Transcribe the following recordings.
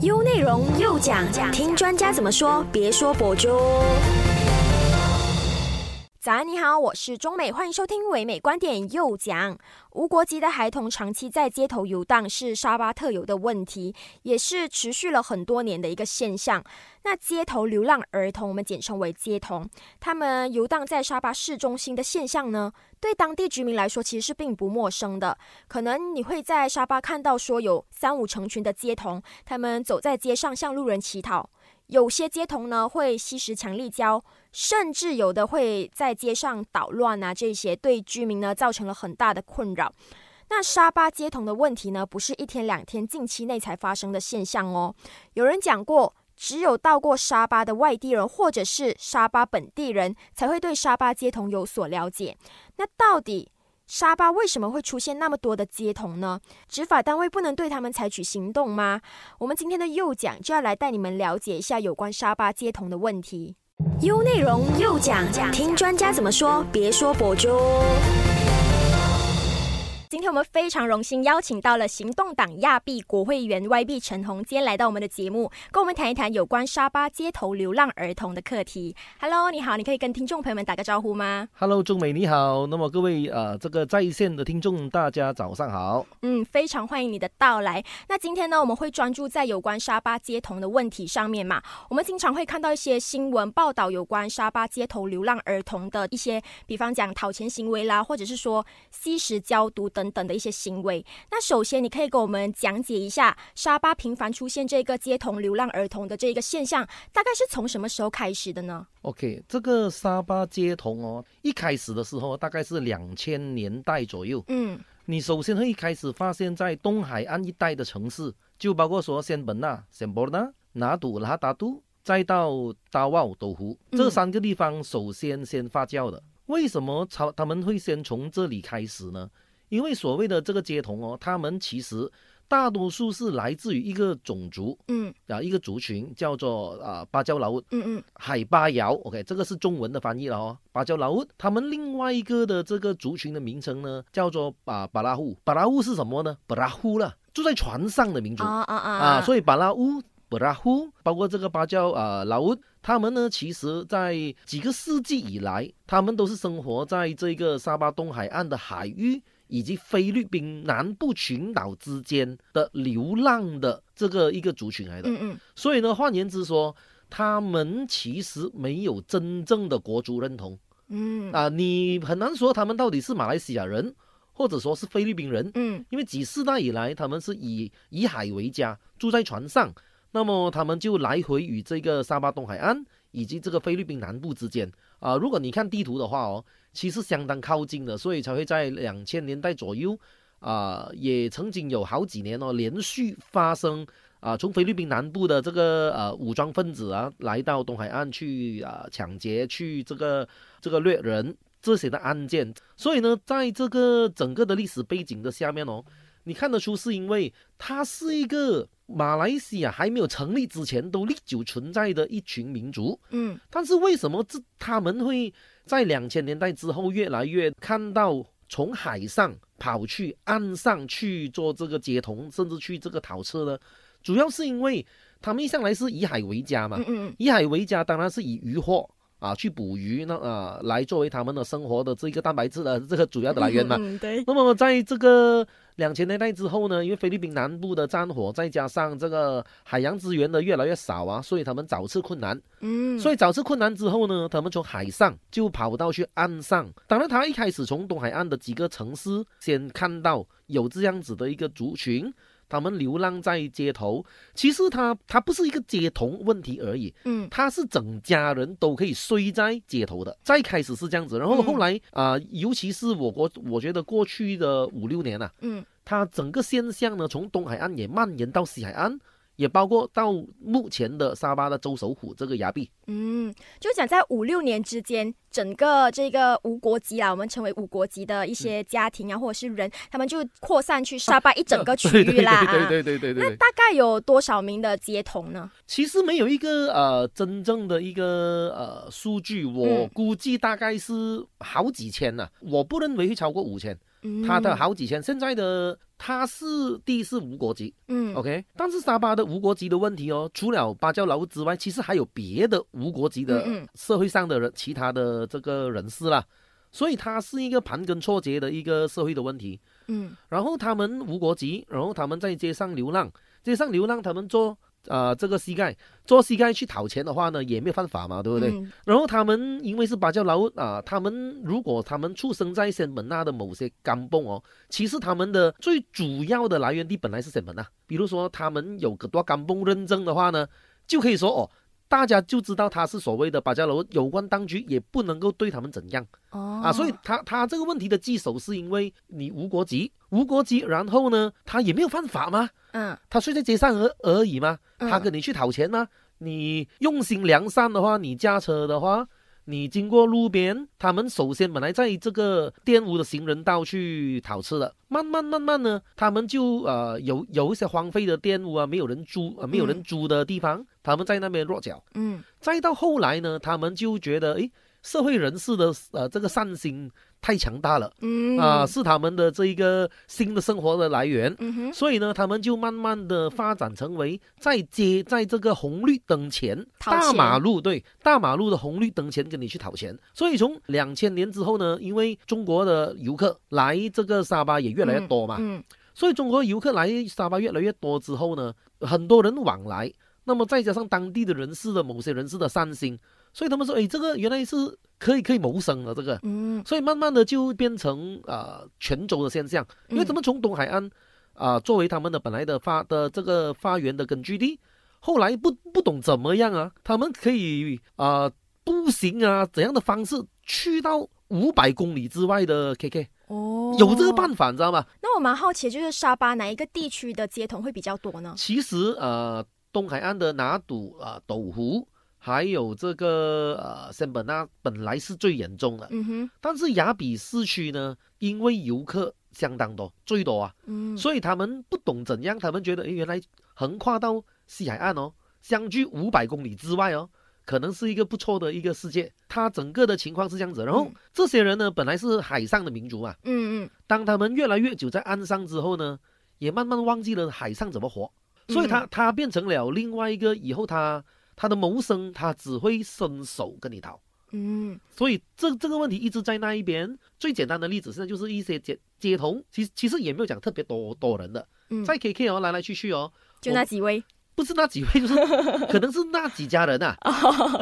优内容又讲，听专家怎么说，别说博主。早安，你好，我是中美，欢迎收听唯美观点又讲。无国籍的孩童长期在街头游荡是沙巴特有的问题，也是持续了很多年的一个现象。那街头流浪儿童，我们简称为街童，他们游荡在沙巴市中心的现象呢，对当地居民来说其实是并不陌生的。可能你会在沙巴看到说有三五成群的街童，他们走在街上向路人乞讨。有些街童呢会吸食强力胶，甚至有的会在街上捣乱啊，这些对居民呢造成了很大的困扰。那沙巴街童的问题呢，不是一天两天，近期内才发生的现象哦。有人讲过，只有到过沙巴的外地人或者是沙巴本地人才会对沙巴街童有所了解。那到底？沙巴为什么会出现那么多的街童呢？执法单位不能对他们采取行动吗？我们今天的右讲就要来带你们了解一下有关沙巴街童的问题。优内容又讲，听专家怎么说，别说博主。今天我们非常荣幸邀请到了行动党亚庇国会议员 YB 陈宏，今天来到我们的节目，跟我们谈一谈有关沙巴街头流浪儿童的课题。Hello，你好，你可以跟听众朋友们打个招呼吗？Hello，钟美你好。那么各位呃，这个在线的听众，大家早上好。嗯，非常欢迎你的到来。那今天呢，我们会专注在有关沙巴街童的问题上面嘛。我们经常会看到一些新闻报道有关沙巴街头流浪儿童的一些，比方讲讨钱行为啦，或者是说吸食胶毒。等等的一些行为。那首先，你可以给我们讲解一下沙巴频繁出现这个街头流浪儿童的这个现象，大概是从什么时候开始的呢？OK，这个沙巴街头哦，一开始的时候大概是两千年代左右。嗯，你首先会一开始发现，在东海岸一带的城市，就包括说仙本那、仙波那、拿杜、拉达都，再到达瓦斗湖这三个地方，首先先发酵的。为什么他他们会先从这里开始呢？因为所谓的这个街童哦，他们其实大多数是来自于一个种族，嗯，啊，一个族群叫做啊芭蕉老屋，嗯嗯，海巴瑶，OK，这个是中文的翻译了哦，芭蕉老屋。他们另外一个的这个族群的名称呢，叫做啊巴拉户，巴拉户是什么呢？巴拉户了，住在船上的民族啊啊啊，啊，所以巴拉乌、巴拉乌，包括这个芭蕉啊老乌，他们呢，其实在几个世纪以来，他们都是生活在这个沙巴东海岸的海域。以及菲律宾南部群岛之间的流浪的这个一个族群来的，嗯嗯，所以呢，换言之说，他们其实没有真正的国族认同，嗯。啊，你很难说他们到底是马来西亚人，或者说是菲律宾人，嗯，因为几世代以来，他们是以以海为家，住在船上，那么他们就来回与这个沙巴东海岸以及这个菲律宾南部之间，啊，如果你看地图的话哦。其实相当靠近的，所以才会在两千年代左右，啊，也曾经有好几年哦，连续发生啊，从菲律宾南部的这个呃武装分子啊，来到东海岸去啊抢劫、去这个这个掠人这些的案件。所以呢，在这个整个的历史背景的下面哦，你看得出是因为它是一个马来西亚还没有成立之前都历久存在的一群民族，嗯，但是为什么这他们会？在两千年代之后，越来越看到从海上跑去岸上去做这个接同，甚至去这个讨车呢，主要是因为他们一向来是以海为家嘛，以海为家，当然是以渔获。啊，去捕鱼那啊，来作为他们的生活的这个蛋白质的这个主要的来源嘛。对。那么在这个两千年代之后呢，因为菲律宾南部的战火，再加上这个海洋资源的越来越少啊，所以他们找次困难。嗯。所以找次困难之后呢，他们从海上就跑到去岸上。当然，他一开始从东海岸的几个城市先看到有这样子的一个族群。他们流浪在街头，其实他他不是一个街头问题而已，嗯，他是整家人都可以睡在街头的。再开始是这样子，然后后来啊，尤其是我国，我觉得过去的五六年呐，嗯，它整个现象呢，从东海岸也蔓延到西海岸。也包括到目前的沙巴的州首府这个崖壁，嗯，就讲在五六年之间，整个这个无国籍啊，我们称为无国籍的一些家庭啊，或者是人，他们就扩散去沙巴一整个区域啦，对对对对对。那大概有多少名的街童呢？其实没有一个呃真正的一个呃数据，我估计大概是好几千呢，我不认为会超过五千。他的好几千。现在的他是第是无国籍，嗯，OK。但是沙巴的无国籍的问题哦，除了芭蕉楼之外，其实还有别的无国籍的社会上的人，其他的这个人士啦。所以它是一个盘根错节的一个社会的问题。嗯，然后他们无国籍，然后他们在街上流浪，街上流浪，他们做。啊，这个膝盖做膝盖去讨钱的话呢，也没有犯法嘛，对不对？然后他们因为是芭蕉佬啊，他们如果他们出生在仙本那的某些干蹦哦，其实他们的最主要的来源地本来是仙本那。比如说他们有个多干蹦认证的话呢，就可以说哦。大家就知道他是所谓的巴加罗，有关当局也不能够对他们怎样哦啊，所以他他这个问题的棘手是因为你无国籍，无国籍，然后呢，他也没有犯法吗？嗯，他睡在街上而而已吗？他跟你去讨钱吗？你用心良善的话，你驾车的话。你经过路边，他们首先本来在这个玷污的行人道去讨吃的，慢慢慢慢呢，他们就呃有有一些荒废的玷污啊，没有人租啊，没有人租的地方，他们在那边落脚。嗯，再到后来呢，他们就觉得，诶，社会人士的呃这个善心。太强大了，嗯。啊，是他们的这一个新的生活的来源，嗯哼，所以呢，他们就慢慢的发展成为在街，在这个红绿灯前，大马路对大马路的红绿灯前跟你去讨钱。所以从两千年之后呢，因为中国的游客来这个沙巴也越来越多嘛，嗯，所以中国游客来沙巴越来越多之后呢，很多人往来，那么再加上当地的人士的某些人士的善心，所以他们说，哎，这个原来是。可以可以谋生的，这个，嗯，所以慢慢的就变成啊泉州的现象，因为他们从东海岸啊作为他们的本来的发的这个发源的根据地，后来不不懂怎么样啊，他们可以啊步行啊怎样的方式去到五百公里之外的 KK 哦，有这个办法，你知道吗？那我蛮好奇，就是沙巴哪一个地区的街童会比较多呢？其实呃东海岸的拿督啊斗湖。还有这个呃，仙本那本来是最严重的，嗯哼，但是雅比市区呢，因为游客相当多，最多啊，嗯，所以他们不懂怎样，他们觉得，哎，原来横跨到西海岸哦，相距五百公里之外哦，可能是一个不错的一个世界。它整个的情况是这样子，然后这些人呢，本来是海上的民族嘛，嗯嗯，当他们越来越久在岸上之后呢，也慢慢忘记了海上怎么活，所以他他变成了另外一个以后他。他的谋生，他只会伸手跟你讨，嗯，所以这这个问题一直在那一边。最简单的例子现在就是一些街街童，其实其实也没有讲特别多多人的，嗯在 KK 哦来来去去哦，就那几位，不是那几位，就是 可能是那几家人 呐。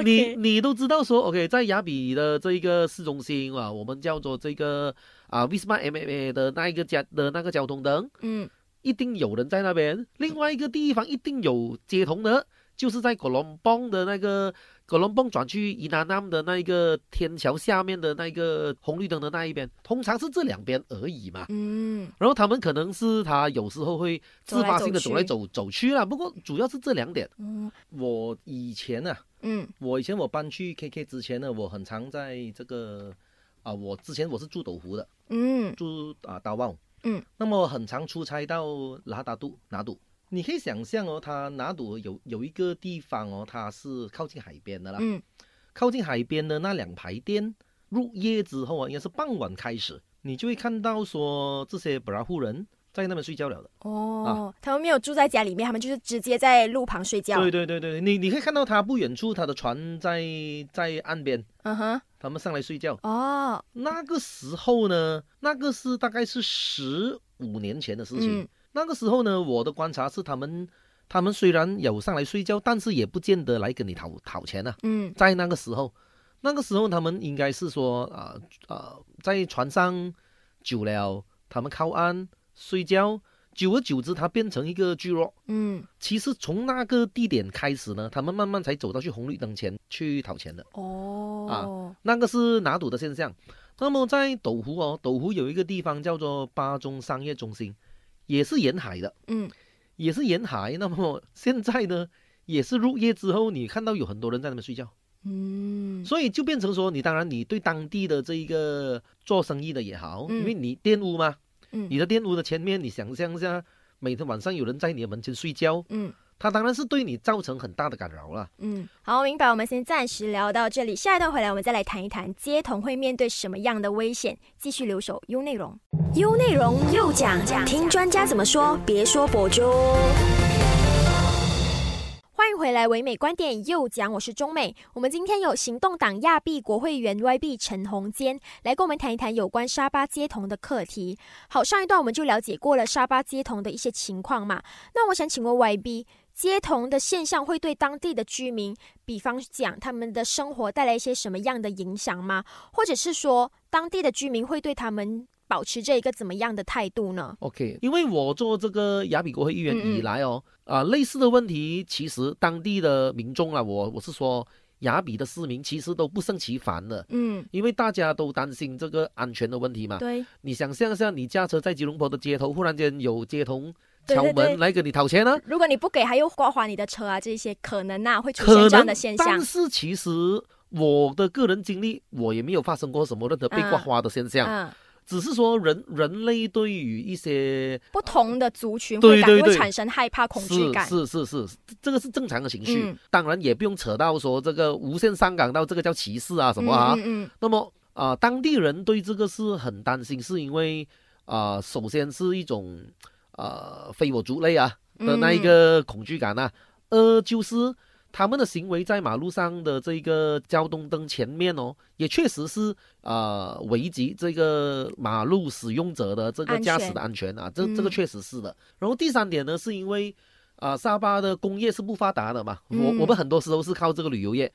你你都知道说，OK，在雅比的这一个市中心啊，我们叫做这个啊 v i s m a MMA 的那一个家的那个交通灯，嗯，一定有人在那边。另外一个地方一定有街童的。就是在哥伦邦的那个哥伦邦转去伊南南的那一个天桥下面的那个红绿灯的那一边，通常是这两边而已嘛。嗯，然后他们可能是他有时候会自发性的走来走走去啦。不过主要是这两点。嗯，我以前呢，嗯，我以前我搬去 KK 之前呢，我很常在这个啊，我之前我是住斗湖的，嗯，住啊达旺，嗯，那么很常出差到拉达杜拿督。你可以想象哦，他拿赌有有一个地方哦，它是靠近海边的啦。嗯，靠近海边的那两排店，入夜之后啊，应该是傍晚开始，你就会看到说这些布拉户人在那边睡觉了的。哦，他们没有住在家里面，他们就是直接在路旁睡觉。对对对对，你你可以看到他不远处，他的船在在岸边。嗯哼，他们上来睡觉。哦，那个时候呢，那个是大概是十五年前的事情。那个时候呢，我的观察是，他们他们虽然有上来睡觉，但是也不见得来跟你讨讨钱啊。嗯，在那个时候，那个时候他们应该是说啊啊，在船上久了，他们靠岸睡觉，久而久之，它变成一个聚落。嗯，其实从那个地点开始呢，他们慢慢才走到去红绿灯前去讨钱的。哦，啊，那个是拿赌的现象。那么在斗湖哦，斗湖有一个地方叫做巴中商业中心。也是沿海的，嗯，也是沿海。那么现在呢，也是入夜之后，你看到有很多人在那边睡觉，嗯，所以就变成说，你当然你对当地的这一个做生意的也好，因为你玷污嘛，嗯，你的玷污的前面，你想象一下，每天晚上有人在你的门前睡觉，嗯，他当然是对你造成很大的干扰了。嗯，好，明白。我们先暂时聊到这里，下一段回来我们再来谈一谈街童会面对什么样的危险。继续留守优内容，优内容又讲讲，听专家怎么说，别说博主。欢迎回来，唯美观点又讲，我是中美。我们今天有行动党亚币国会员 YB 陈宏坚来跟我们谈一谈有关沙巴街童的课题。好，上一段我们就了解过了沙巴街童的一些情况嘛。那我想请问 YB，街童的现象会对当地的居民，比方讲他们的生活带来一些什么样的影响吗？或者是说，当地的居民会对他们？保持着一个怎么样的态度呢？OK，因为我做这个雅比国会议员以来哦，啊，类似的问题其实当地的民众啊，我我是说雅比的市民其实都不胜其烦的。嗯，因为大家都担心这个安全的问题嘛。对。你想象一下，你驾车在吉隆坡的街头，忽然间有街童敲门来给你讨钱呢？如果你不给，还又刮花你的车啊，这些可能啊会出现这样的现象。但是其实我的个人经历，我也没有发生过什么任何被刮花的现象。嗯。只是说人人类对于一些不同的族群会感会产生害怕恐惧感，是是是，这个是正常的情绪。当然也不用扯到说这个无限上纲到这个叫歧视啊什么啊嗯。那么啊，当地人对这个是很担心，是因为啊，首先是一种呃非我族类啊的那一个恐惧感啊，呃就是。他们的行为在马路上的这个交通灯前面哦，也确实是呃危及这个马路使用者的这个驾驶的安全啊，这这个确实是的。然后第三点呢，是因为啊沙巴的工业是不发达的嘛，我我们很多时候是靠这个旅游业。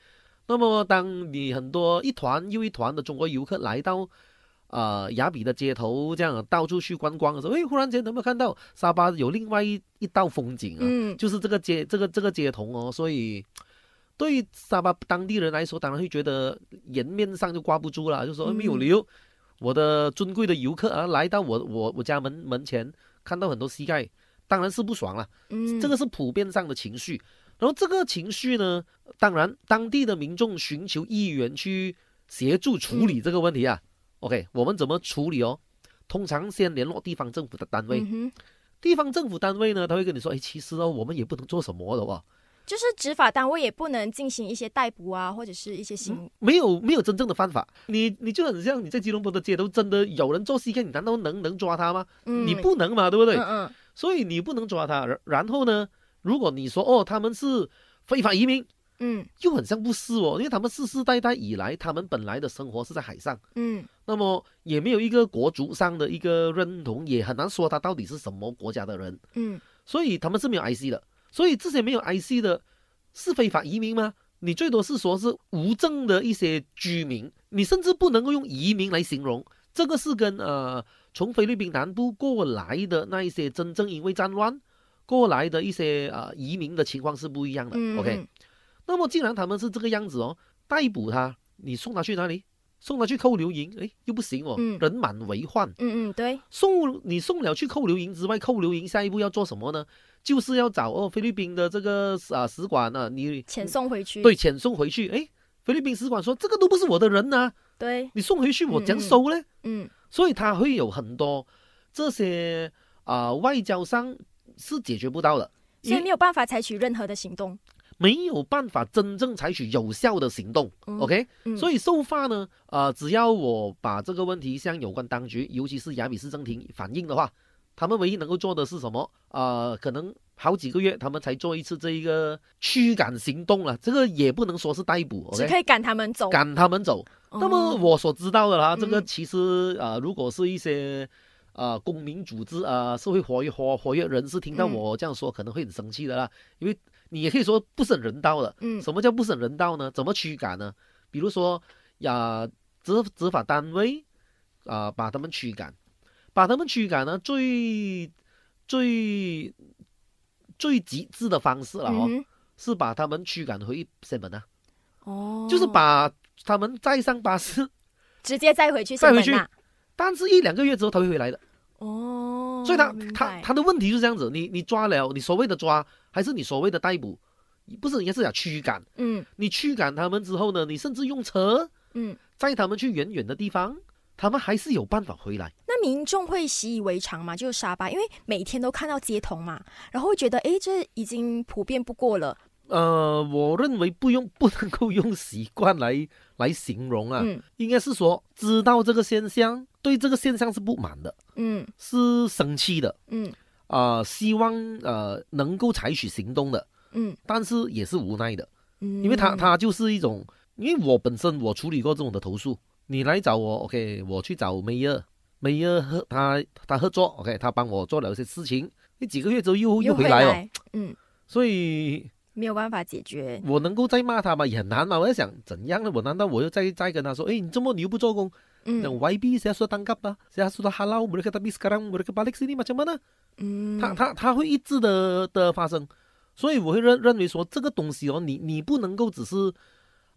那么当你很多一团又一团的中国游客来到。啊，雅比的街头这样到处去观光的时候，哎，忽然间能不能看到沙巴有另外一一道风景啊？嗯，就是这个街，这个这个街头哦，所以对于沙巴当地人来说，当然会觉得颜面上就挂不住了，就说没有理由，我的尊贵的游客啊，来到我我我家门门前，看到很多膝盖，当然是不爽了。嗯，这个是普遍上的情绪。然后这个情绪呢，当然当地的民众寻求议员去协助处理这个问题啊。OK，我们怎么处理哦？通常先联络地方政府的单位，地方政府单位呢，他会跟你说：“哎，其实哦，我们也不能做什么的哇。”就是执法单位也不能进行一些逮捕啊，或者是一些行，没有没有真正的犯法。你你就很像你在吉隆坡的街头，真的有人做 C K，，你难道能能抓他吗？你不能嘛，对不对？嗯嗯。所以你不能抓他。然后呢，如果你说哦，他们是非法移民。嗯，又很像不是哦，因为他们世世代代以来，他们本来的生活是在海上，嗯，那么也没有一个国族上的一个认同，也很难说他到底是什么国家的人，嗯，所以他们是没有 IC 的，所以这些没有 IC 的，是非法移民吗？你最多是说是无证的一些居民，你甚至不能够用移民来形容，这个是跟呃从菲律宾南部过来的那一些真正因为战乱过来的一些呃移民的情况是不一样的，OK。那么，既然他们是这个样子哦，逮捕他，你送他去哪里？送他去扣留营？哎，又不行哦，人满为患。嗯嗯，对。送你送了去扣留营之外，扣留营下一步要做什么呢？就是要找哦菲律宾的这个啊使馆呢，你遣送回去。对，遣送回去。哎，菲律宾使馆说这个都不是我的人呐。对。你送回去我怎收呢？嗯。所以他会有很多这些啊外交上是解决不到的，所以没有办法采取任何的行动。没有办法真正采取有效的行动，OK？所以收发呢，呃，只要我把这个问题向有关当局，尤其是雅比市政厅反映的话，他们唯一能够做的是什么？呃，可能好几个月他们才做一次这一个驱赶行动了，这个也不能说是逮捕，只可以赶他们走，赶他们走。那么我所知道的啦，这个其实啊，如果是一些啊公民组织啊社会活跃活活跃人士听到我这样说，可能会很生气的啦，因为。你也可以说不是很人道的，嗯，什么叫不是很人道呢？怎么驱赶呢？比如说呀，执执法单位啊，把他们驱赶，把他们驱赶呢，最最最极致的方式了哦，是把他们驱赶回厦门啊，哦，就是把他们再上巴士，直接载回去载回去，但是一两个月之后他会回来的，哦，所以他他他的问题就是这样子，你你抓了，你所谓的抓。还是你所谓的逮捕，不是应该是讲驱赶？嗯，你驱赶他们之后呢，你甚至用车，嗯，载他们去远远的地方，他们还是有办法回来。那民众会习以为常嘛，就是沙巴，因为每天都看到街头嘛，然后会觉得，哎，这已经普遍不过了。呃，我认为不用不能够用习惯来来形容啊，应该是说知道这个现象，对这个现象是不满的，嗯，是生气的，嗯，啊，希望呃能够采取行动的，嗯，但是也是无奈的，嗯，因为他他就是一种，因为我本身我处理过这种的投诉，你来找我，OK，我去找梅尔，梅尔和他他合作，OK，他帮我做了一些事情，那几个月之后又又回来了，嗯，所以。没有办法解决，我能够再骂他吗？也很难嘛。我在想，怎样呢？我难道我又再再跟他说，哎，你这么你又不做工？嗯，YB 现在说当干吧，现在说到 Hello，我这个大 B 斯卡朗，我这个巴力斯尼？嗯，他他他会一直的的发生，所以我会认认为说，这个东西哦，你你不能够只是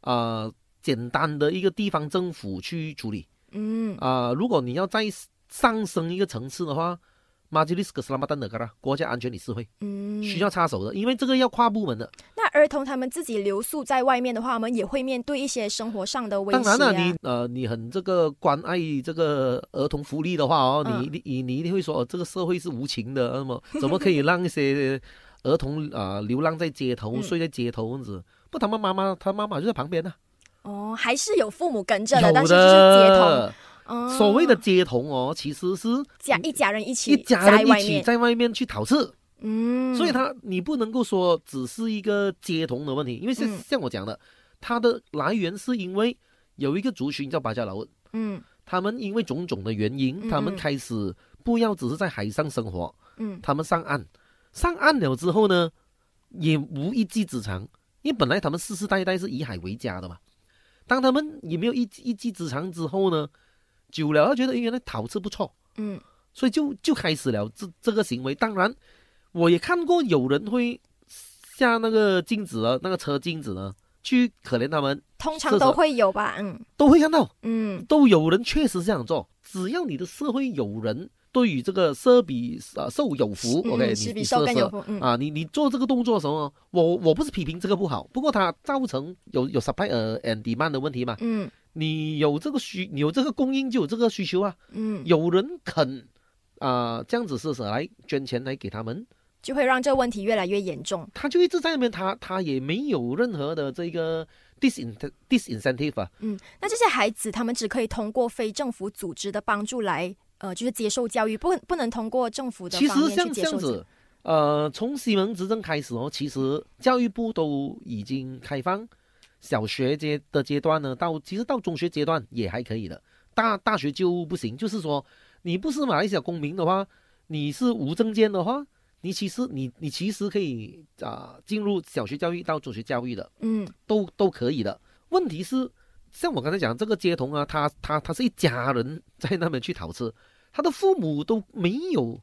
啊简单的一个地方政府去处理，嗯啊，如果你要再上升一个层次的话。马吉利斯克斯拉马丹的，嘎国家安全理事会，嗯，需要插手的，因为这个要跨部门的。那儿童他们自己留宿在外面的话，我们也会面对一些生活上的威胁。当然了，你呃，你很这个关爱这个儿童福利的话哦，你你你一定会说，哦这个社会是无情的，那么怎么可以让一些儿童啊流浪在街头，睡在街头这样子？不，他们妈妈，他妈妈就在旁边呢。哦，还是有父母跟着的，但是就是街头。所谓的街童哦，其实是家一家人一起一家人一起在外面去讨吃。嗯，所以他你不能够说只是一个接同的问题，因为像像我讲的，它的来源是因为有一个族群叫巴加劳，嗯，他们因为种种的原因，他们开始不要只是在海上生活，嗯，他们上岸，上岸了之后呢，也无一技之长，因为本来他们世世代代是以海为家的嘛，当他们也没有一一技之长之后呢？久了，他觉得原来陶瓷不错，嗯，所以就就开始了这这个行为。当然，我也看过有人会下那个镜子啊，那个车镜子呢，去可怜他们。通常都会有吧，嗯，都会看到，嗯，都有人确实这样做。只要你的社会有人对于这个奢比啊受有福，OK，你你受更有福，啊，你你做这个动作的时候，我我不是批评这个不好，不过它造成有有 supply and demand 的问题嘛，嗯。你有这个需，有这个供应就有这个需求啊。嗯，有人肯啊这样子试试来捐钱来给他们，就会让这个问题越来越严重。他就一直在那边，他他也没有任何的这个 disin disincentive 啊。嗯，那这些孩子他们只可以通过非政府组织的帮助来呃，就是接受教育，不不能通过政府的其实像这样子，呃，从西蒙执政开始哦，其实教育部都已经开放。小学阶的阶段呢，到其实到中学阶段也还可以的，大大学就不行。就是说，你不是马来西亚公民的话，你是无证件的话，你其实你你其实可以啊进入小学教育到中学教育的，嗯，都都可以的。问题是，像我刚才讲这个街童啊，他他他是一家人在那边去讨吃，他的父母都没有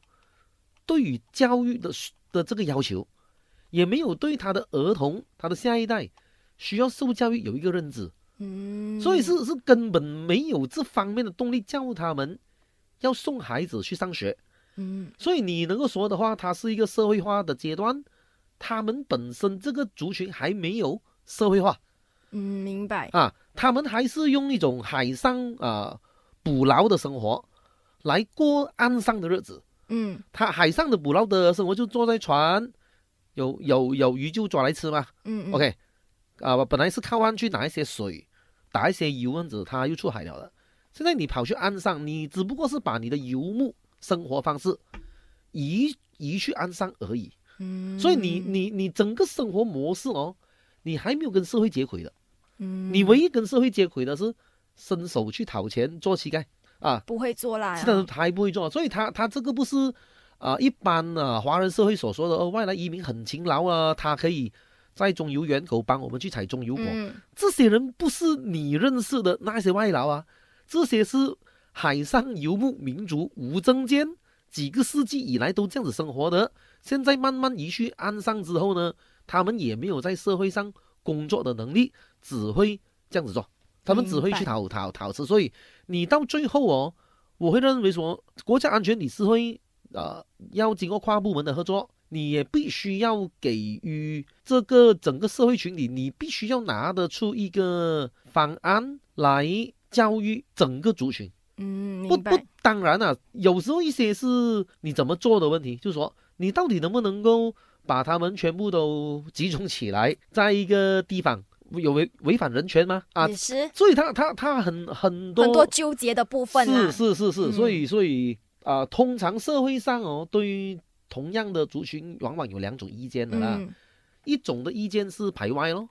对于教育的的这个要求，也没有对他的儿童他的下一代。需要受教育有一个认知，嗯，所以是是根本没有这方面的动力教他们要送孩子去上学，嗯，所以你能够说的话，它是一个社会化的阶段，他们本身这个族群还没有社会化，嗯，明白。啊，他们还是用一种海上啊捕捞的生活来过岸上的日子，嗯，他海上的捕捞的生活就坐在船，有有有鱼就抓来吃嘛，嗯，OK。啊，本来是靠岸去拿一些水，打一些油这样子，他又出海了的。现在你跑去岸上，你只不过是把你的游牧生活方式移移去岸上而已。嗯，所以你你你整个生活模式哦，你还没有跟社会接轨的。嗯，你唯一跟社会接轨的是伸手去讨钱做乞丐啊，不会做啦，是的，还不会做。所以他他这个不是啊，一般啊华人社会所说的哦，外来移民很勤劳啊，他可以。在中油源口帮我们去采中油果，这些人不是你认识的那些外劳啊，这些是海上游牧民族无证件，几个世纪以来都这样子生活的。现在慢慢移去岸上之后呢，他们也没有在社会上工作的能力，只会这样子做，他们只会去讨讨讨吃。所以你到最后哦，我会认为说，国家安全理事会啊，要经过跨部门的合作。你也必须要给予这个整个社会群体，你必须要拿得出一个方案来教育整个族群。嗯，不不，当然了，有时候一些是你怎么做的问题，就是说你到底能不能够把他们全部都集中起来，在一个地方有违违反人权吗？啊，是，所以他他他很很多很多纠结的部分是是是是，所以所以啊，通常社会上哦，对于同样的族群，往往有两种意见的啦，一种的意见是排外咯。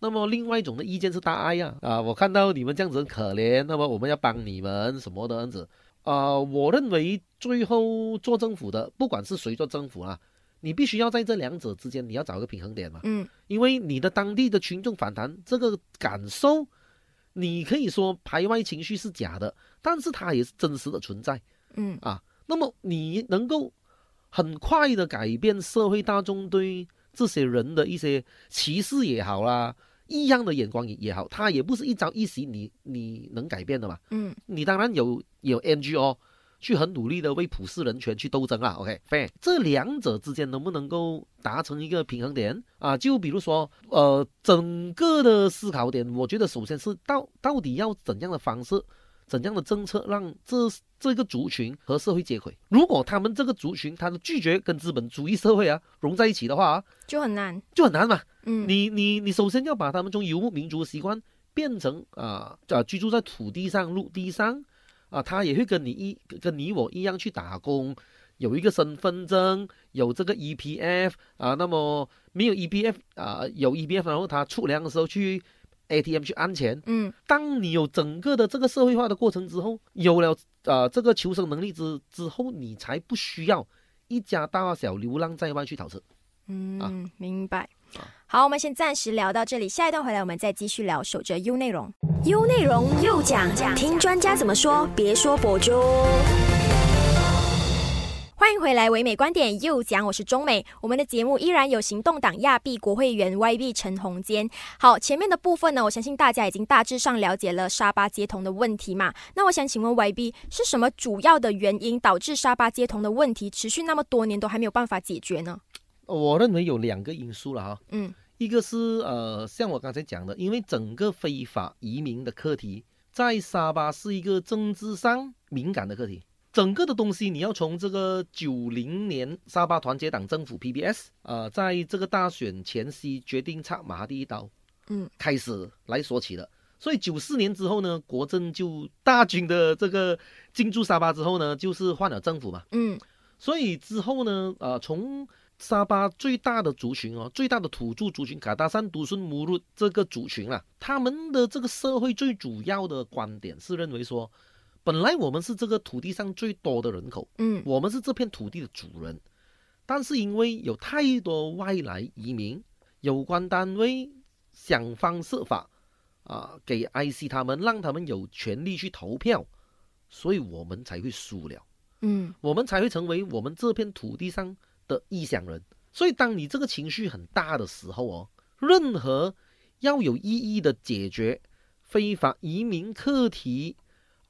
那么另外一种的意见是大爱呀，啊，我看到你们这样子很可怜，那么我们要帮你们什么的样子，啊，我认为最后做政府的，不管是谁做政府啊，你必须要在这两者之间，你要找一个平衡点嘛，嗯，因为你的当地的群众反弹这个感受，你可以说排外情绪是假的，但是它也是真实的存在，嗯。啊，那么你能够很快的改变社会大众对这些人的一些歧视也好啦。异样的眼光也也好，他也不是一朝一夕你你能改变的嘛。嗯，你当然有有 NGO 去很努力的为普世人权去斗争啦。OK，fair，这两者之间能不能够达成一个平衡点啊？就比如说，呃，整个的思考点，我觉得首先是到到底要怎样的方式。怎样的政策让这这个族群和社会接轨？如果他们这个族群他的拒绝跟资本主义社会啊融在一起的话，啊就很难，就很难嘛。嗯，你你你首先要把他们从游牧民族的习惯变成啊啊居住在土地上、陆地上啊，他也会跟你一跟你我一样去打工，有一个身份证，有这个 EPF 啊，那么没有 EPF 啊，有 EPF，然后他出粮的时候去。ATM 去安钱，嗯，当你有整个的这个社会化的过程之后，有了呃这个求生能力之之后，你才不需要一家大小流浪在外去讨吃。嗯，明白。好，我们先暂时聊到这里，下一段回来我们再继续聊。守着 U 内容，U 内容又讲，听专家怎么说，别说博主。欢迎回来，唯美观点又讲，我是中美。我们的节目依然有行动党亚币国会员 YB 陈宏坚。好，前面的部分呢，我相信大家已经大致上了解了沙巴街童的问题嘛。那我想请问 YB，是什么主要的原因导致沙巴街童的问题持续那么多年都还没有办法解决呢？我认为有两个因素了哈。嗯，一个是呃，像我刚才讲的，因为整个非法移民的课题在沙巴是一个政治上敏感的课题。整个的东西，你要从这个九零年沙巴团结党政府 PBS 呃，在这个大选前夕决定插马哈蒂一刀，嗯，开始来说起的。所以九四年之后呢，国政就大军的这个进驻沙巴之后呢，就是换了政府嘛，嗯，所以之后呢，呃，从沙巴最大的族群哦，最大的土著族群卡达山独孙母鲁这个族群啊，他们的这个社会最主要的观点是认为说。本来我们是这个土地上最多的人口，嗯，我们是这片土地的主人，但是因为有太多外来移民，有关单位想方设法啊，给 IC 他们，让他们有权利去投票，所以我们才会输了，嗯，我们才会成为我们这片土地上的异乡人。所以，当你这个情绪很大的时候哦，任何要有意义的解决非法移民课题。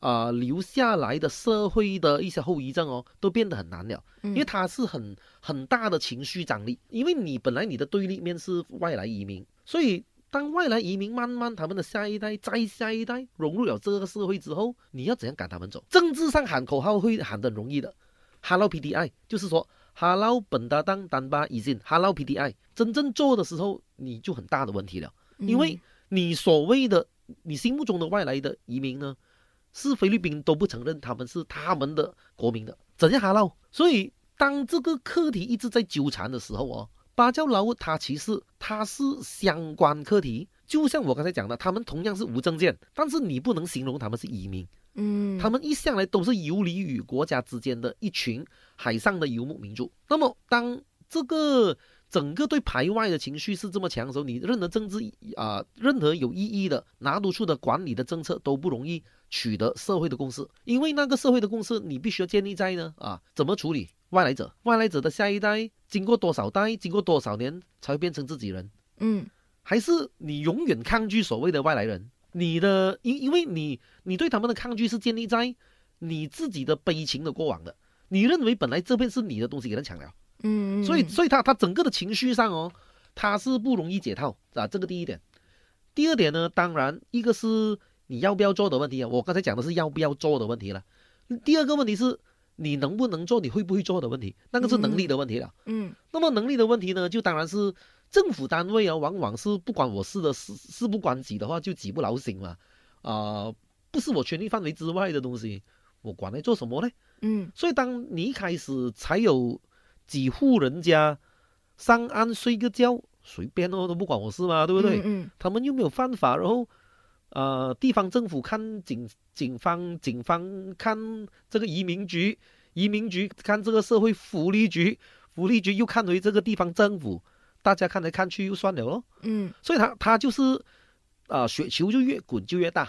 啊，留下来的社会的一些后遗症哦，都变得很难了，因为它是很很大的情绪张力。因为你本来你的对立面是外来移民，所以当外来移民慢慢他们的下一代再下一代融入了这个社会之后，你要怎样赶他们走？政治上喊口号会喊得容易的，Hello PDI，就是说 Hello 本达当丹巴已经 Hello PDI，真正做的时候你就很大的问题了，因为你所谓的你心目中的外来的移民呢？是菲律宾都不承认他们是他们的国民的，怎样哈喽？所以当这个课题一直在纠缠的时候哦，巴交劳它其实它是相关课题，就像我刚才讲的，他们同样是无证件，但是你不能形容他们是移民，嗯，他们一向来都是游离于国家之间的一群海上的游牧民族。那么当这个整个对排外的情绪是这么强的时候，你任何政治啊，任何有意义的拿督处的管理的政策都不容易。取得社会的共识，因为那个社会的共识，你必须要建立在呢啊，怎么处理外来者？外来者的下一代经过多少代，经过多少年才会变成自己人？嗯，还是你永远抗拒所谓的外来人？你的因因为你你对他们的抗拒是建立在你自己的悲情的过往的，你认为本来这片是你的东西给他抢了，嗯，所以所以他他整个的情绪上哦，他是不容易解套啊，这个第一点。第二点呢，当然一个是。你要不要做的问题啊。我刚才讲的是要不要做的问题了。第二个问题是你能不能做，你会不会做的问题，那个是能力的问题了。嗯。那么能力的问题呢，就当然是政府单位啊，往往是不管我事的事事不关己的话，就己不劳心嘛。啊，不是我权力范围之外的东西，我管来做什么呢？嗯。所以当你一开始才有几户人家上岸睡个觉。随便哦，都不管我事嘛，对不对？嗯他们又没有犯法，然后，呃，地方政府看警警方，警方看这个移民局，移民局看这个社会福利局，福利局又看回这个地方政府，大家看来看去又算了咯。嗯。所以他他就是，啊，雪球就越滚就越大，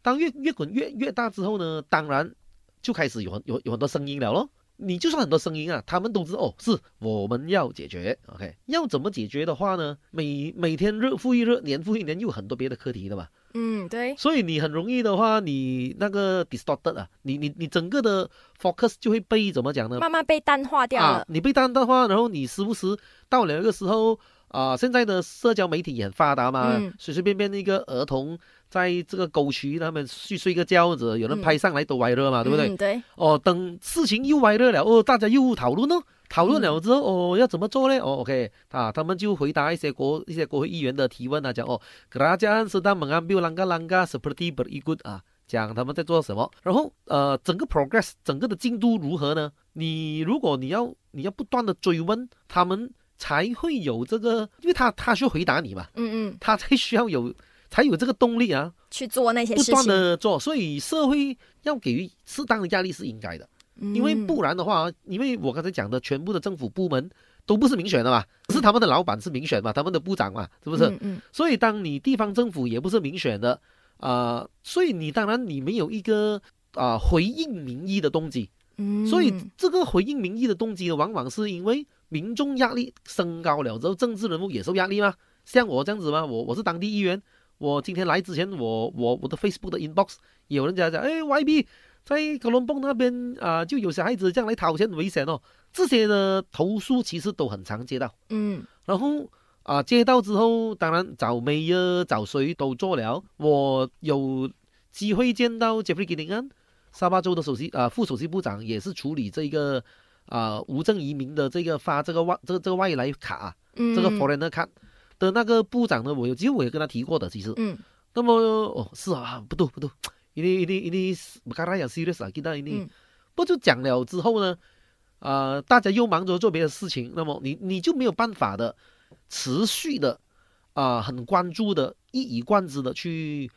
当越越滚越越大之后呢，当然就开始有很有有很多声音了咯。你就算很多声音啊，他们都知哦，是我们要解决，OK？要怎么解决的话呢？每每天日复一日，年复一年，又很多别的课题的嘛。嗯，对。所以你很容易的话，你那个 distorted 啊，你你你整个的 focus 就会被怎么讲呢？慢慢被淡化掉了。你被淡化，然后你时不时到了一个时候啊，现在的社交媒体也很发达嘛，随随便便一个儿童。在这个沟渠，他们去睡个觉子，有人拍上来都歪热嘛，对不对？对。哦，等事情又歪热了，哦，大家又讨论哦，讨论了之后，哦，要怎么做呢？哦，OK，啊，他们就回答一些国一些国会议员的提问啊，讲哦，格拉加安斯丹蒙安比啷个啷个 supportive very good 啊，讲他们在做什么，然后呃，整个 progress 整个的进度如何呢？你如果你要你要不断的追问，他们才会有这个，因为他他需要回答你嘛，嗯嗯，他才需要有。才有这个动力啊，去做那些事情，不断的做，所以社会要给予适当的压力是应该的，因为不然的话，因为我刚才讲的全部的政府部门都不是民选的嘛，是他们的老板是民选嘛，他们的部长嘛，是不是？嗯。所以当你地方政府也不是民选的啊，所以你当然你没有一个啊回应民意的动机，嗯。所以这个回应民意的动机呢，往往是因为民众压力升高了之后，政治人物也受压力吗？像我这样子嘛？我我是当地议员。我今天来之前，我我我的 Facebook 的 inbox 有人家讲，哎，YB 在哥伦布那边啊，就有小孩子这样来讨钱危险哦。这些的投诉其实都很常接到，嗯，然后啊接到之后，当然找梅耶找谁都做了。我有机会见到 Jeffrey Gillingan，沙巴州的首席啊副首席部长，也是处理这个啊无证移民的这个发这个外这个这个外来卡，这个 foreigner 卡。的那个部长呢，我有，机会我也跟他提过的，其实，嗯，那么哦，是啊，不对不对，一定一定一定不跟他讲 serious 啊，跟他一定，不就讲了之后呢，啊，大家又忙着做别的事情，那么你你就没有办法的持续的啊，很关注的，一以贯之的去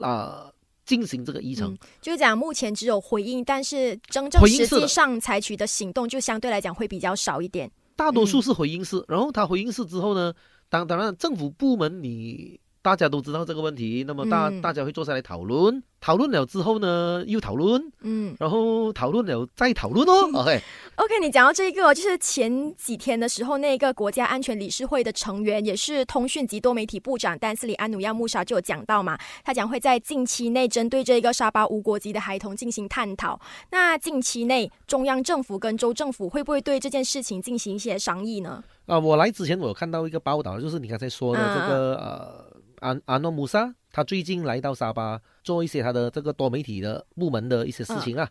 啊进行这个议程，就是讲目前只有回应，但是真正实际上采取的行动就相对来讲会比较少一点，大多数是回应式，然后他回应式之后呢？当当然，政府部门你大家都知道这个问题，那么大大家会坐下来讨论，讨论了之后呢，又讨论，嗯，然后讨论了再讨论哦。OK，OK，你讲到这个，就是前几天的时候，那个国家安全理事会的成员，也是通讯及多媒体部长丹斯里安努亚穆沙就有讲到嘛，他将会在近期内针对这个沙巴无国籍的孩童进行探讨。那近期内，中央政府跟州政府会不会对这件事情进行一些商议呢？啊，我来之前我有看到一个报道，就是你刚才说的这个呃，安安诺姆萨，他最近来到沙巴做一些他的这个多媒体的部门的一些事情啊。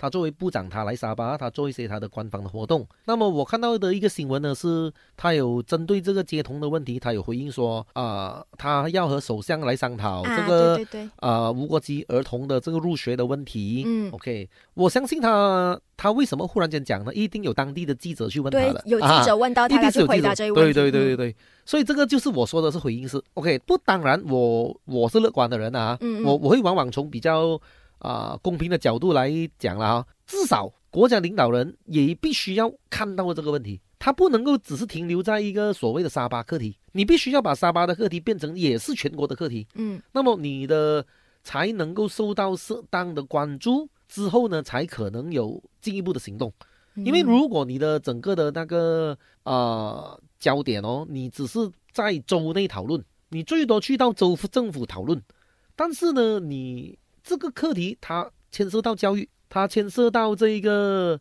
他作为部长，他来沙巴，他做一些他的官方的活动。那么我看到的一个新闻呢，是他有针对这个接通的问题，他有回应说，啊，他要和首相来商讨这个啊无国籍儿童的这个入学的问题。嗯，OK，我相信他，他为什么忽然间讲呢？一定有当地的记者去问他的，有记者问到他就回答这一问题。对对对对对，所以这个就是我说的是回应是。OK，不，当然我我是乐观的人啊，我我会往往从比较。啊，公平的角度来讲了哈，至少国家领导人也必须要看到这个问题，他不能够只是停留在一个所谓的沙巴课题，你必须要把沙巴的课题变成也是全国的课题，嗯，那么你的才能够受到适当的关注，之后呢，才可能有进一步的行动，因为如果你的整个的那个啊焦点哦，你只是在州内讨论，你最多去到州政府讨论，但是呢，你。这个课题它牵涉到教育，它牵涉到这一个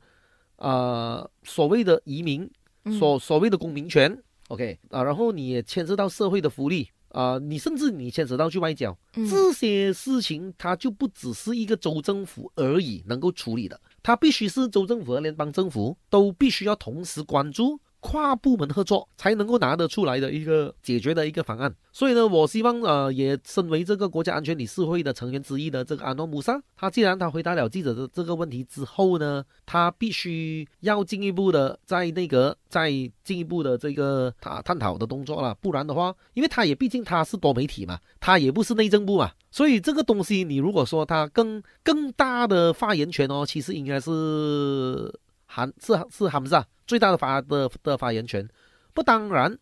呃所谓的移民，所所谓的公民权，OK 啊，然后你也牵涉到社会的福利，啊，你甚至你牵扯到去外交，这些事情它就不只是一个州政府而已能够处理的，它必须是州政府和联邦政府都必须要同时关注。跨部门合作才能够拿得出来的一个解决的一个方案，所以呢，我希望呃，也身为这个国家安全理事会的成员之一的这个阿诺姆萨，他既然他回答了记者的这个问题之后呢，他必须要进一步的在内阁再进一步的这个他探讨的动作了，不然的话，因为他也毕竟他是多媒体嘛，他也不是内政部嘛，所以这个东西你如果说他更更大的发言权哦，其实应该是韩是是他们是啊。最大的发的的发言权，不当然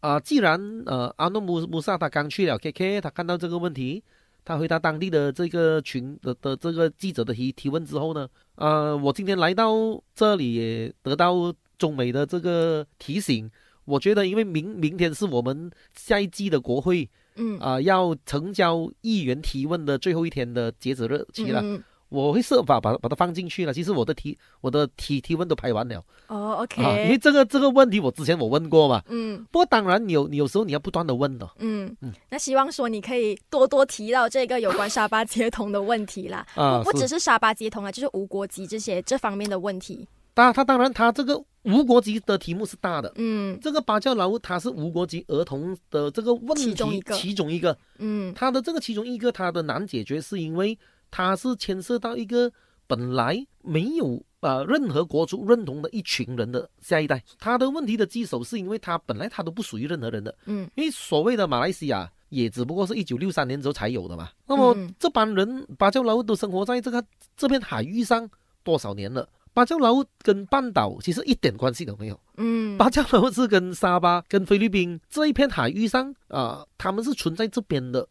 啊。既然呃阿诺姆姆萨他刚去了 KK，他看到这个问题，他回答当地的这个群的的这个记者的提提问之后呢，呃，我今天来到这里也得到中美的这个提醒。我觉得，因为明明天是我们下一季的国会，嗯啊，要成交议员提问的最后一天的截止日期了。我会设法把把它放进去了。其实我的提我的提提问都排完了。哦，OK。因为这个这个问题我之前我问过嘛。嗯。不过当然你有你有时候你要不断的问的。嗯嗯。那希望说你可以多多提到这个有关沙巴接通的问题啦。啊。不只是沙巴接通啊，就是无国籍这些这方面的问题。当他当然他这个无国籍的题目是大的。嗯。这个巴教劳他是无国籍儿童的这个问题其中一个。其中一个。嗯。他的这个其中一个他的难解决是因为。它是牵涉到一个本来没有呃任何国族认同的一群人的下一代，他的问题的棘手是因为他本来他都不属于任何人的，嗯，因为所谓的马来西亚也只不过是一九六三年之后才有的嘛。那么这帮人巴交劳都生活在这个这片海域上多少年了？巴交劳跟半岛其实一点关系都没有，嗯，巴交劳是跟沙巴、跟菲律宾这一片海域上啊，他们是存在这边的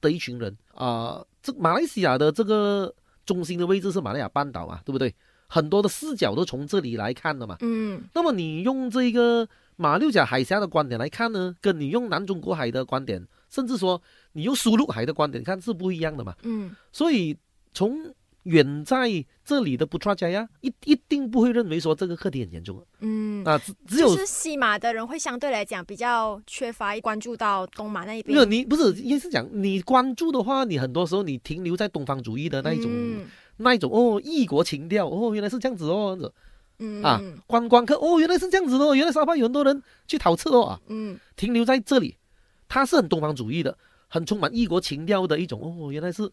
的一群人啊。这马来西亚的这个中心的位置是马来亚半岛嘛，对不对？很多的视角都从这里来看的嘛。嗯。那么你用这个马六甲海峡的观点来看呢，跟你用南中国海的观点，甚至说你用苏禄海的观点看是不一样的嘛。嗯。所以从远在这里的布查加呀，一一定不会认为说这个课题很严重。嗯啊，只只有是西马的人会相对来讲比较缺乏关注到东马那一边。那你不是意思讲你关注的话，你很多时候你停留在东方主义的那一种那一种哦，异国情调哦，原来是这样子哦，这样子。嗯啊，观光客哦，原来是这样子哦，原来沙巴有很多人去讨吃哦啊。嗯，停留在这里，他是很东方主义的，很充满异国情调的一种哦，原来是。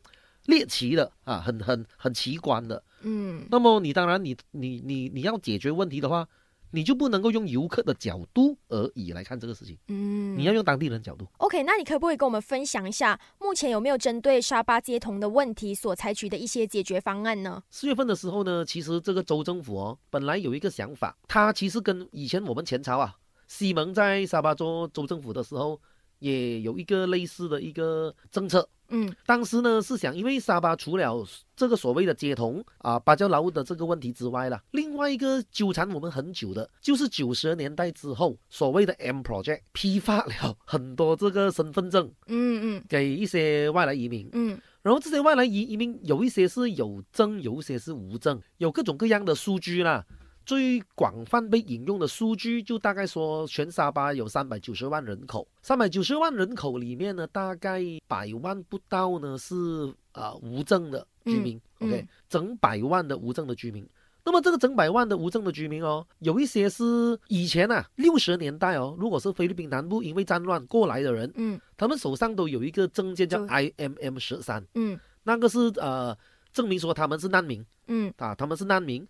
猎奇的啊，很很很奇观的，嗯，那么你当然你你你你要解决问题的话，你就不能够用游客的角度而已来看这个事情，嗯，你要用当地人角度。OK，那你可不可以跟我们分享一下，目前有没有针对沙巴街童的问题所采取的一些解决方案呢？四月份的时候呢，其实这个州政府哦，本来有一个想法，他其实跟以前我们前朝啊，西蒙在沙巴做州政府的时候，也有一个类似的一个政策。嗯，当时呢是想，因为沙巴除了这个所谓的接通啊芭蕉劳务的这个问题之外了，另外一个纠缠我们很久的，就是九十年代之后所谓的 M Project 批发了很多这个身份证，嗯嗯，给一些外来移民，嗯，然后这些外来移移民有一些是有证，有一些是无证，有各种各样的数据啦。最广泛被引用的数据，就大概说，全沙巴有三百九十万人口，三百九十万人口里面呢，大概百万不到呢是啊无证的居民，OK，整百万的无证的居民。那么这个整百万的无证的居民哦，有一些是以前啊六十年代哦，如果是菲律宾南部因为战乱过来的人，嗯，他们手上都有一个证件叫 IMM 十三，嗯，那个是呃证明说他们是难民，嗯，啊他们是难民。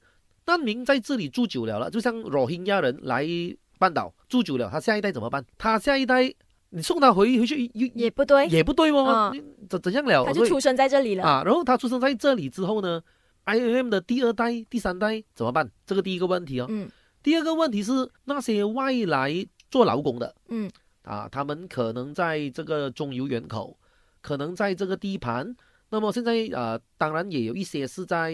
难民在这里住久了了，就像罗兴亚人来半岛住久了，他下一代怎么办？他下一代你送他回回去也也不对，也不对哦。怎怎样了？他就出生在这里了啊。然后他出生在这里之后呢，I M M 的第二代、第三代怎么办？这个第一个问题哦。嗯。第二个问题是那些外来做劳工的，嗯啊，他们可能在这个中游园口，可能在这个地盘。那么现在啊，当然也有一些是在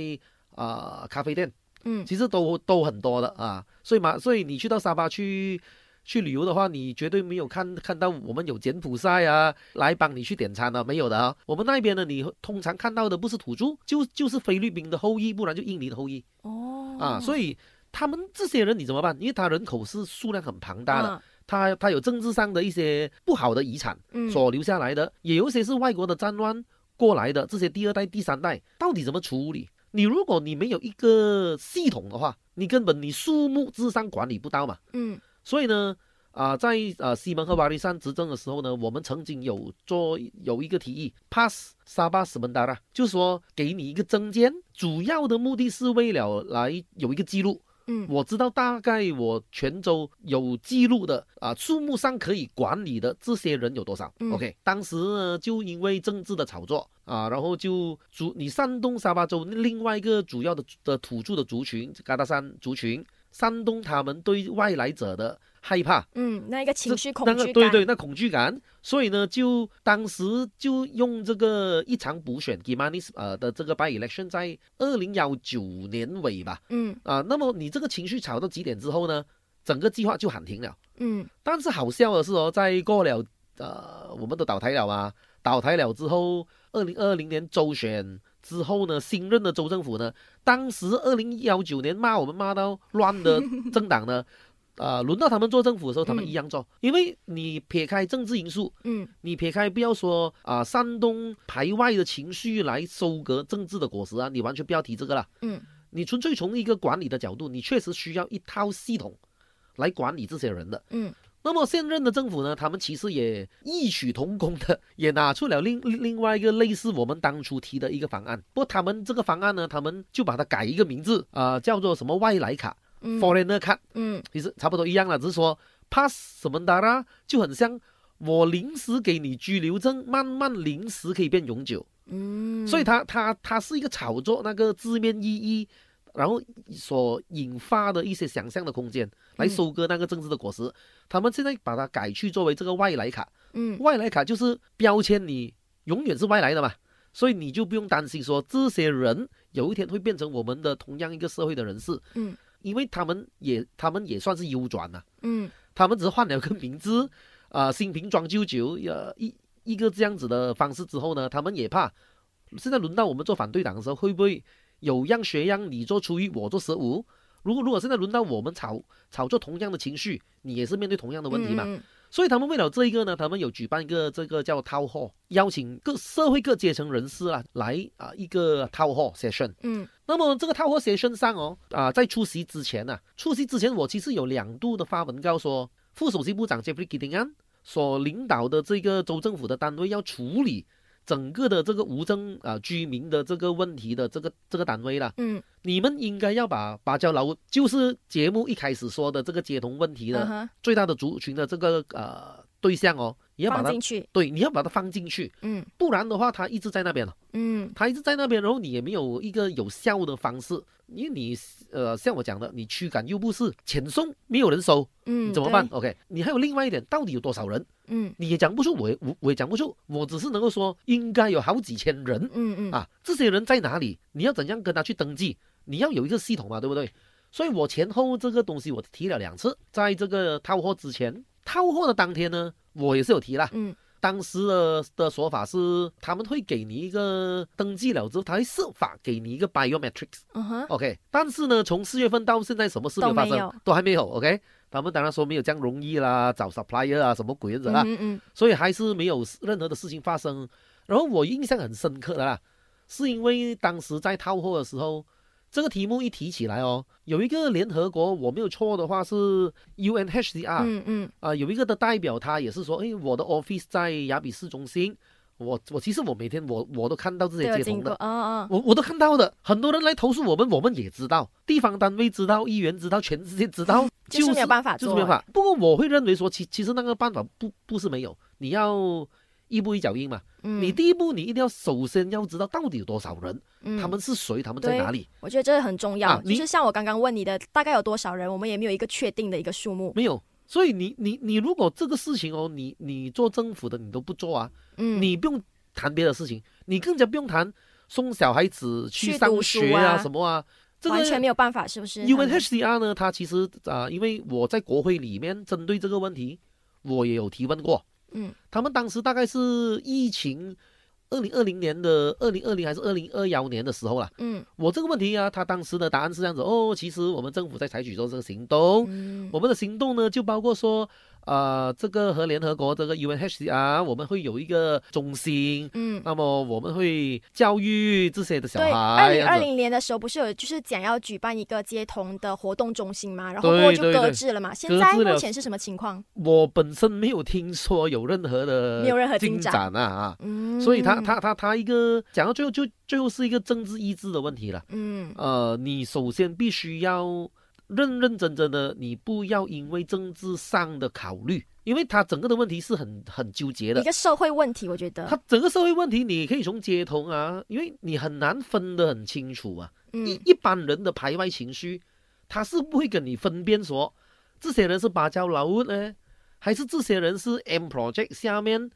啊咖啡店。嗯，其实都都很多的啊，所以嘛，所以你去到沙巴去去旅游的话，你绝对没有看看到我们有柬埔寨啊来帮你去点餐的，没有的啊。我们那边呢，你通常看到的不是土著，就就是菲律宾的后裔，不然就印尼的后裔。哦，啊，所以他们这些人你怎么办？因为他人口是数量很庞大的，他他有政治上的一些不好的遗产所留下来的，也有一些是外国的战乱过来的，这些第二代、第三代到底怎么处理？你如果你没有一个系统的话，你根本你树木智商管理不到嘛。嗯，所以呢。啊，在呃西门和瓦利山执政的时候呢，我们曾经有做有一个提议，pass 沙巴斯门达拉，就是说给你一个证件，主要的目的是为了来有一个记录。嗯，我知道大概我泉州有记录的啊，数目上可以管理的这些人有多少？OK，当时呢就因为政治的炒作啊，然后就主你山东沙巴州另外一个主要的的土著的族群嘎达山族群，山东他们对外来者的。害怕，嗯，那一个情绪恐惧感，对对，那恐惧感，所以呢，就当时就用这个一场补选 g i m a n i s 呃的这个 by election，在二零幺九年尾吧，嗯，啊，那么你这个情绪炒到极点之后呢，整个计划就喊停了，嗯，但是好笑的是哦，在过了，呃，我们都倒台了啊，倒台了之后，二零二零年周选之后呢，新任的州政府呢，当时二零幺九年骂我们骂到乱的 政党呢。啊，轮到他们做政府的时候，他们一样做，因为你撇开政治因素，嗯，你撇开不要说啊，山东排外的情绪来收割政治的果实啊，你完全不要提这个了，嗯，你纯粹从一个管理的角度，你确实需要一套系统来管理这些人的，嗯，那么现任的政府呢，他们其实也异曲同工的，也拿出了另另外一个类似我们当初提的一个方案，不过他们这个方案呢，他们就把它改一个名字啊，叫做什么外来卡。Foreigner 看，嗯，其实差不多一样了，只是说 pass 什么的啦，就很像我临时给你居留证，慢慢临时可以变永久，嗯，所以它它它是一个炒作那个字面意义，然后所引发的一些想象的空间，来收割那个政治的果实。他们现在把它改去作为这个外来卡，嗯，外来卡就是标签你永远是外来的嘛，所以你就不用担心说这些人有一天会变成我们的同样一个社会的人士，嗯。因为他们也，他们也算是优转呐，嗯，他们只是换了个名字，啊，新瓶装旧酒，呃，一一个这样子的方式之后呢，他们也怕，现在轮到我们做反对党的时候，会不会有样学样，你做初一，我做十五？如果如果现在轮到我们炒炒作同样的情绪，你也是面对同样的问题嘛？所以他们为了这一个呢，他们有举办一个这个叫 town hall，，邀请各社会各阶层人士啊来啊一个韬货 session。嗯，那么这个韬货 session 上哦啊，在出席之前呢，出席之前我其实有两度的发文告说，副首席部长 Jeffrey Gideon 所领导的这个州政府的单位要处理。整个的这个无证啊居民的这个问题的这个这个单位了，嗯，你们应该要把芭蕉楼就是节目一开始说的这个接通问题的最大的族群的这个呃对象哦，你要把它进去，对，你要把它放进去，嗯，不然的话他一直在那边了，嗯，他一直在那边，然后你也没有一个有效的方式。因为你呃，像我讲的，你驱赶又不是遣送，没有人收，嗯，怎么办？OK，你还有另外一点，到底有多少人？嗯，你也讲不出，我我我也讲不出，我只是能够说应该有好几千人，嗯嗯啊，这些人在哪里？你要怎样跟他去登记？你要有一个系统嘛，对不对？所以我前后这个东西我提了两次，在这个套货之前，套货的当天呢，我也是有提了，嗯。当时的的说法是，他们会给你一个登记了之后，他会设法给你一个 biometrics。嗯哼。OK，但是呢，从四月份到现在，什么事没有发生，都还没有。OK，他们当然说没有这样容易啦，找 supplier 啊，什么鬼子啦。嗯嗯。所以还是没有任何的事情发生。然后我印象很深刻的啦，是因为当时在套货的时候。这个题目一提起来哦，有一个联合国，我没有错的话是 UNHCR，嗯嗯，啊，有一个的代表他也是说，哎，我的 office 在雅比市中心，我我其实我每天我我都看到这些街头的，啊啊，我我都看到的，很多人来投诉我们，我们也知道，地方单位知道，议员知道，全世界知道，就是没有办法，就是没有办法。不过我会认为说，其其实那个办法不不是没有，你要。一步一脚印嘛，你第一步你一定要首先要知道到底有多少人，他们是谁，他们在哪里？我觉得这个很重要。就是像我刚刚问你的，大概有多少人，我们也没有一个确定的一个数目。没有，所以你你你如果这个事情哦，你你做政府的你都不做啊，嗯，你不用谈别的事情，你更加不用谈送小孩子去上学啊什么啊，这完全没有办法，是不是？UNHCR 呢，它其实啊，因为我在国会里面针对这个问题，我也有提问过。嗯，他们当时大概是疫情二零二零年的二零二零还是二零二幺年的时候了。嗯，我这个问题啊，他当时的答案是这样子哦，其实我们政府在采取做这个行动，我们的行动呢就包括说，呃，这个和联合国这个 UNHCR，我们会有一个中心，嗯，那么我们会教育这些的小孩。二零二零年的时候不是有就是讲要举办一个接童的活动中心吗？然后过就搁置了嘛。现在目前是什么情况？我本身没有听说有任何的没有任何进展啊啊，嗯，所以他他他他一个讲到最后就最后是一个政治意志的问题了，嗯，呃，你首先必须要。认认真真的，你不要因为政治上的考虑，因为他整个的问题是很很纠结的一个社会问题。我觉得他整个社会问题，你可以从街头啊，因为你很难分得很清楚啊。嗯一一般人的排外情绪，他是不会跟你分辨说，这些人是芭蕉老屋呢，还是这些人是 M Project 下面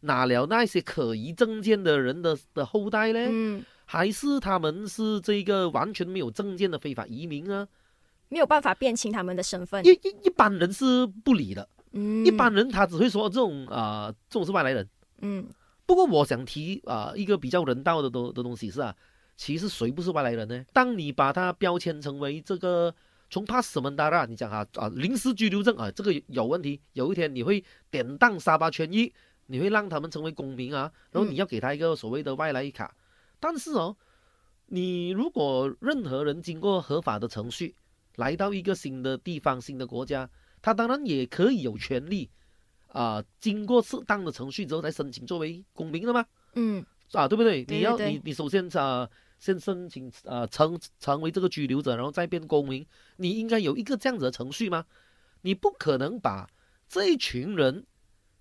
拿了那些可疑证件的人的的后代呢？嗯，还是他们是这个完全没有证件的非法移民啊？没有办法辨清他们的身份，一一一般人是不理的，嗯，一般人他只会说这种啊，这种是外来人，嗯。不过我想提啊，一个比较人道的东的东西是啊，其实谁不是外来人呢？当你把他标签成为这个从帕什门达拉，你讲啊啊临时居留证啊，这个有问题，有一天你会典当沙巴权益，你会让他们成为公民啊，然后你要给他一个所谓的外来卡。但是哦，你如果任何人经过合法的程序，来到一个新的地方、新的国家，他当然也可以有权利，啊，经过适当的程序之后再申请作为公民的吗？嗯，啊，对不对？你要你你首先啊，先申请啊，成成为这个居留者，然后再变公民，你应该有一个这样子的程序吗？你不可能把这一群人。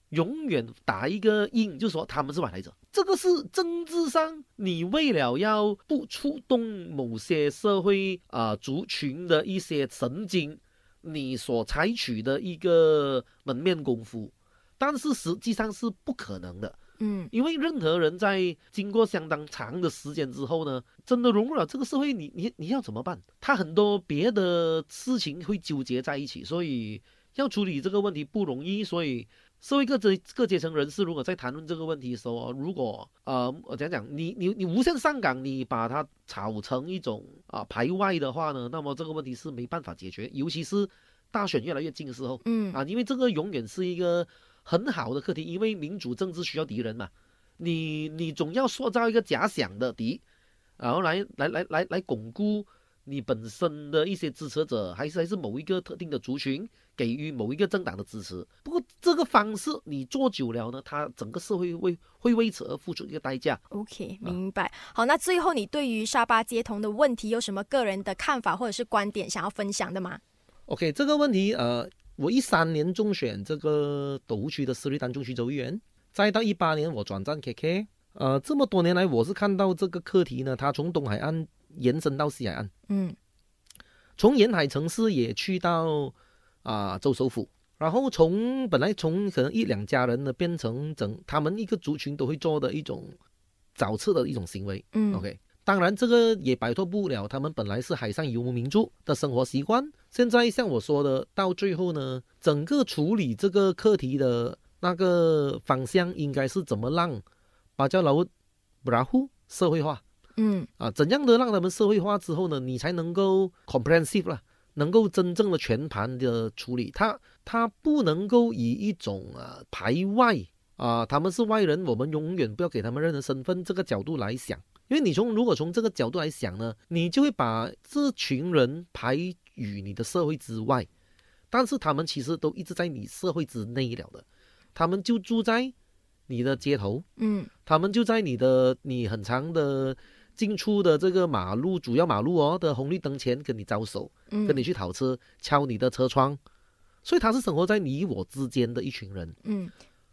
永远打一个印，就是说他们是外来者。这个是政治上，你为了要不触动某些社会啊族群的一些神经，你所采取的一个门面功夫，但是实际上是不可能的。嗯，因为任何人在经过相当长的时间之后呢，真的融入了这个社会，你你你要怎么办？他很多别的事情会纠结在一起，所以要处理这个问题不容易，所以。社会各阶各阶层人士，如果在谈论这个问题的时候，如果呃，我讲讲，你你你无限上岗，你把它炒成一种啊排外的话呢，那么这个问题是没办法解决，尤其是大选越来越近的时候，嗯啊，因为这个永远是一个很好的课题，因为民主政治需要敌人嘛，你你总要塑造一个假想的敌，然后来来来来来巩固。你本身的一些支持者，还是还是某一个特定的族群给予某一个政党的支持。不过这个方式你做久了呢，它整个社会会会为此而付出一个代价。OK，明白。好，那最后你对于沙巴街童的问题有什么个人的看法或者是观点想要分享的吗？OK，这个问题呃，我一三年中选这个斗湖区的斯里丹中区州议员，再到一八年我转战 KK，呃，这么多年来我是看到这个课题呢，它从东海岸。延伸到西海岸，嗯，从沿海城市也去到啊州首府，然后从本来从可能一两家人呢，变成整他们一个族群都会做的一种找吃的一种行为，嗯，OK，当然这个也摆脱不了他们本来是海上游牧民族的生活习惯。现在像我说的，到最后呢，整个处理这个课题的那个方向应该是怎么让巴加劳布拉户社会化。嗯啊，怎样的让他们社会化之后呢？你才能够 comprehensive 了，能够真正的全盘的处理他。他不能够以一种啊排外啊，他们是外人，我们永远不要给他们任何身份这个角度来想。因为你从如果从这个角度来想呢，你就会把这群人排于你的社会之外，但是他们其实都一直在你社会之内了的，他们就住在你的街头，嗯，他们就在你的你很长的。进出的这个马路，主要马路哦的红绿灯前跟你招手，跟你去讨车，敲你的车窗，所以他是生活在你我之间的一群人，嗯，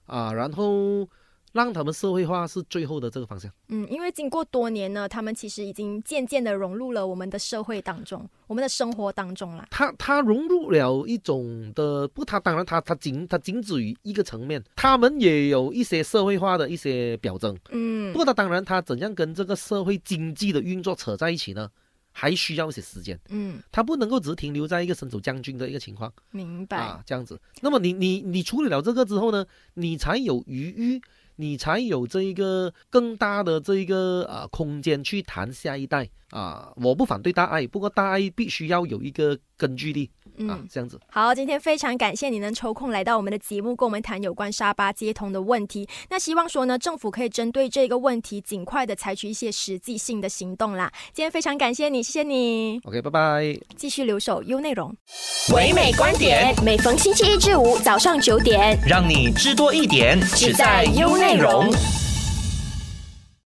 啊，然后。让他们社会化是最后的这个方向。嗯，因为经过多年呢，他们其实已经渐渐的融入了我们的社会当中，我们的生活当中了。他他融入了一种的，不，他当然他他仅他仅止于一个层面，他们也有一些社会化的一些表征。嗯，不过他当然他怎样跟这个社会经济的运作扯在一起呢？还需要一些时间。嗯，他不能够只停留在一个身手将军的一个情况。明白啊，这样子。那么你你你处理了这个之后呢，你才有余裕。你才有这一个更大的这一个啊空间去谈下一代，啊，我不反对大爱，不过大爱必须要有一个根据地。嗯，这样子。好，今天非常感谢你能抽空来到我们的节目，跟我们谈有关沙巴接通的问题。那希望说呢，政府可以针对这个问题，尽快的采取一些实际性的行动啦。今天非常感谢你，谢谢你。OK，拜拜。继续留守 U 内容，唯美观点，每逢星期一至五早上九点，让你知多一点，只在 U 内容。